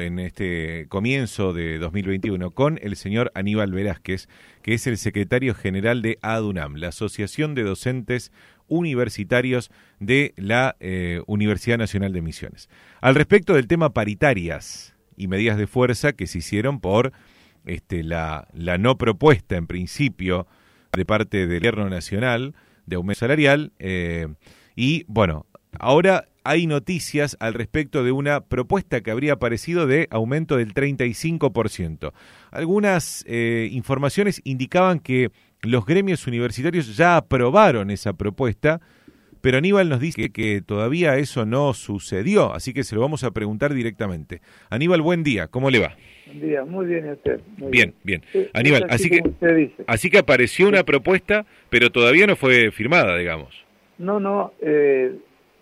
en este comienzo de 2021 con el señor Aníbal Velázquez, que es el secretario general de ADUNAM, la Asociación de Docentes Universitarios de la eh, Universidad Nacional de Misiones. Al respecto del tema paritarias y medidas de fuerza que se hicieron por este, la, no propuesta en principio de parte del gobierno nacional de aumento salarial eh, y bueno, ahora hay noticias al respecto de una propuesta que habría aparecido de aumento del 35%. Algunas eh, informaciones indicaban que los gremios universitarios ya aprobaron esa propuesta, pero Aníbal nos dice que, todavía eso no sucedió, así que se lo vamos a preguntar directamente. Aníbal, buen día, ¿cómo le va? Buen día, muy bien usted. bien, bien. Aníbal, así, que, así que apareció una propuesta, pero todavía no fue firmada, digamos. No, no, eh,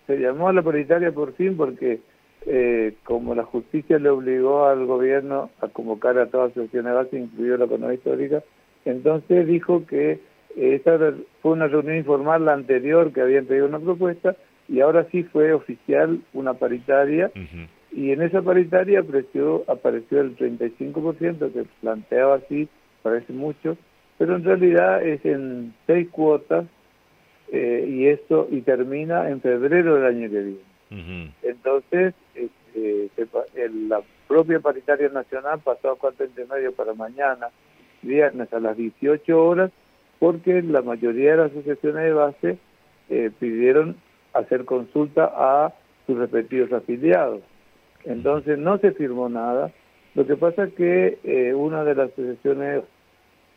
se llamó a la paritaria por fin porque eh, como la justicia le obligó al gobierno a convocar a todas las asociaciones de base, incluido la economía histórica, entonces dijo que esta fue una reunión informal la anterior que habían pedido una propuesta y ahora sí fue oficial una paritaria y en esa paritaria apareció, apareció el 35% que planteaba así, parece mucho, pero en realidad es en seis cuotas eh, y esto y termina en febrero del año que viene. Entonces, este, la propia paritaria nacional pasó a cuatro medio para mañana, viernes a las 18 horas, porque la mayoría de las asociaciones de base eh, pidieron hacer consulta a sus respectivos afiliados. Entonces no se firmó nada. Lo que pasa es que eh, una de las asociaciones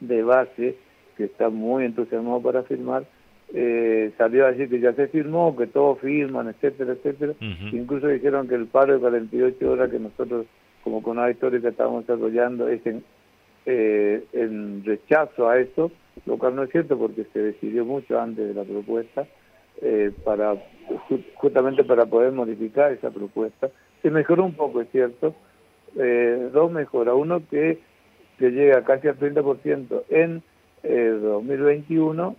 de base, que está muy entusiasmado para firmar, eh, salió a decir que ya se firmó, que todos firman, etcétera, etcétera. Incluso dijeron que el paro de 48 horas que nosotros como CONADA Histórica estábamos desarrollando es en, eh, en rechazo a eso, lo cual no es cierto porque se decidió mucho antes de la propuesta, eh, para justamente para poder modificar esa propuesta. Se mejoró un poco, es cierto, eh, dos mejoras. Uno que, que llega casi al 30% en 2021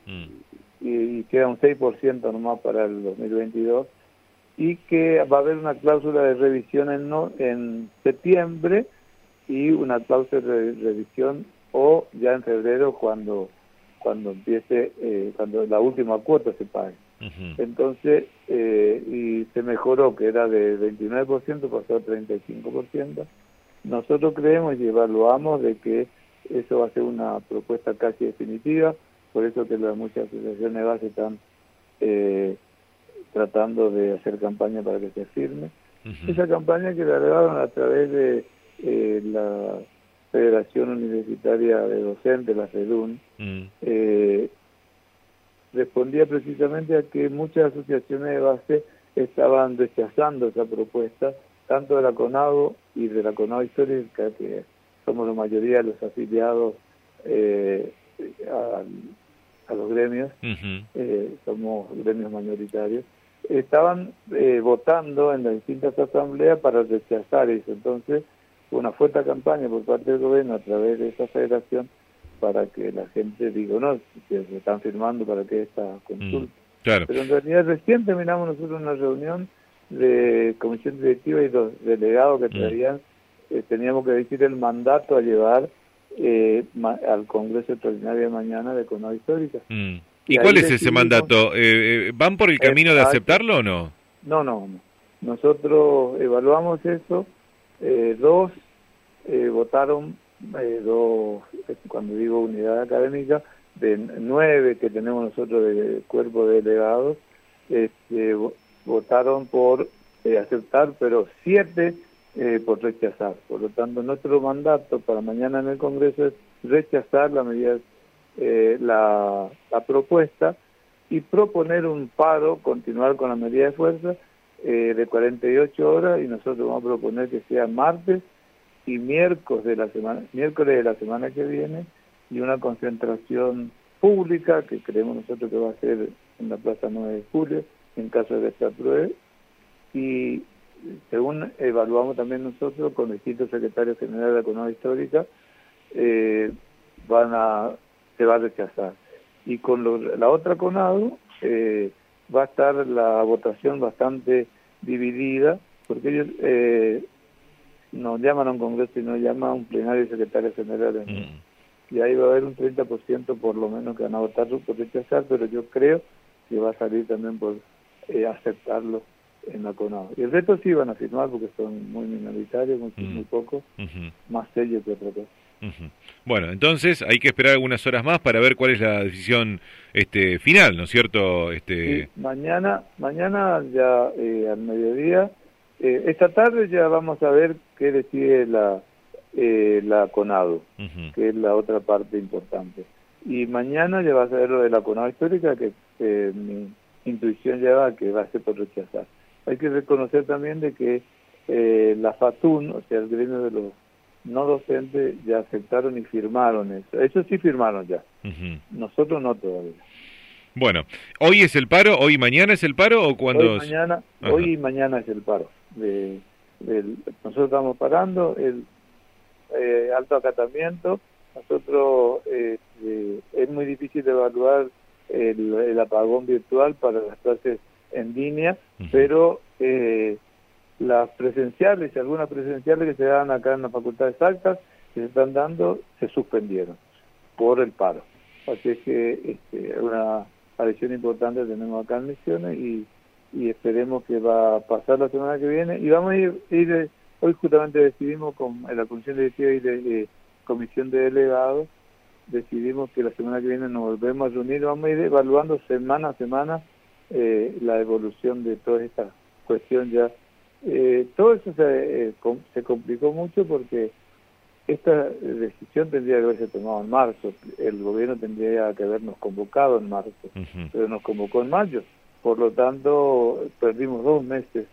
y, queda un 6% nomás para el 2022 y que va a haber una cláusula de revisión en, no, en septiembre y una cláusula de revisión o ya en febrero cuando cuando empiece eh, cuando la última cuota se pague. Entonces eh, y se mejoró que era de 29% pasó a 35% nosotros creemos y evaluamos de que eso va a ser una propuesta casi definitiva por eso que las muchas asociaciones de base están eh, tratando de hacer campaña para que se firme. Esa campaña que la elevaron a través de eh, la Federación Universitaria de Docentes, la FEDUN, mm. eh, respondía precisamente a que muchas asociaciones de base estaban rechazando esa propuesta, tanto de la CONAGO y de la CONAGO Histórica, que somos la mayoría de los afiliados eh, a los gremios, eh, somos gremios mayoritarios, estaban eh, votando en las distintas asambleas para rechazar eso. Entonces, una fuerte campaña por parte del gobierno a través de esa federación para que la gente diga, no, se están firmando para que esta consulta. Mm, claro. Pero en realidad recién terminamos nosotros una reunión de comisión directiva y los delegados que mm. traían, eh, teníamos que decir el mandato a llevar eh, al Congreso Extraordinario de mañana de Economía Histórica. Mm. ¿Y, cuál es ese mandato? Eh, eh, ¿Van por el camino de aceptarlo o no? No, no, no. Nosotros evaluamos eso. Eh, dos votaron, dos, cuando digo unidad académica, de nueve que tenemos nosotros de cuerpo de delegados, este, votaron por aceptar, pero siete eh, por rechazar. Por lo tanto, nuestro mandato para mañana en el Congreso es rechazar la medida, eh, la, propuesta y proponer un paro, continuar con la medida de fuerza eh, de 48 horas y nosotros vamos a proponer que sea martes y miércoles de la semana, miércoles de la semana que viene y una concentración pública que creemos nosotros que va a ser en la Plaza 9 de Julio en caso de que se apruebe y según evaluamos también nosotros con distintos secretarios generales de la Economía Histórica, eh, van a, se va a rechazar. Y con la otra CONADO eh, va a estar la votación bastante dividida, porque ellos, eh, nos llaman a un congreso y nos llama a un plenario secretario general. Mm. Y ahí va a haber un 30% por lo menos que van a votar por rechazar, pero yo creo que va a salir también por eh, aceptarlo en la CONAO. Y el resto sí van a firmar porque son muy minoritarios, muy, mm. muy pocos, más serios que otra cosa. Bueno, entonces hay que esperar algunas horas más para ver cuál es la decisión este, final, ¿no es cierto? Este... mañana, mañana ya eh, al mediodía, eh, esta tarde ya vamos a ver qué decide la, eh, la CONADO, que es la otra parte importante. Y mañana ya va a ser lo de la CONADO histórica, que mi intuición lleva a que va a ser por rechazar. Hay que reconocer también de que la FATUN, o sea, el gremio de los no docentes ya aceptaron y firmaron eso. Eso sí firmaron ya. Nosotros no todavía. Bueno, ¿hoy es el paro? ¿Hoy y mañana es el paro o cuando? Hoy, mañana, hoy y mañana es el paro. De, nosotros estamos parando el eh, alto acatamiento. Nosotros eh, eh, es muy difícil evaluar el, apagón virtual para las clases en línea, pero eh, las presenciales y algunas presenciales que se dan acá en la Facultad de Exactas, que se están dando, se suspendieron por el paro. Así es que este, una adhesión importante tenemos acá en Misiones y, y esperemos que va a pasar la semana que viene. Y vamos a ir, ir hoy justamente decidimos con la Comisión Directiva y de, Comisión de Delegados, decidimos que la semana que viene nos volvemos a reunir, vamos a ir evaluando semana a semana eh, la evolución de toda esta cuestión ya. Eh, todo eso se, eh, se complicó mucho porque esta decisión tendría que haberse tomado en marzo, el gobierno tendría que habernos convocado en marzo, pero nos convocó en mayo, por lo tanto perdimos dos meses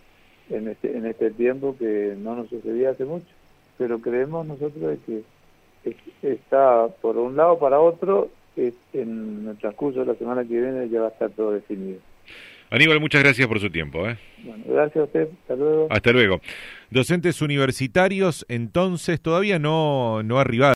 en este, en este tiempo que no nos sucedía hace mucho, pero creemos nosotros que está por un lado para otro, en el transcurso de la semana que viene ya va a estar todo definido. Aníbal, muchas gracias por su tiempo. ¿eh? Bueno, gracias a usted. Hasta luego. Hasta luego. Docentes universitarios, entonces, todavía no, no arribaron.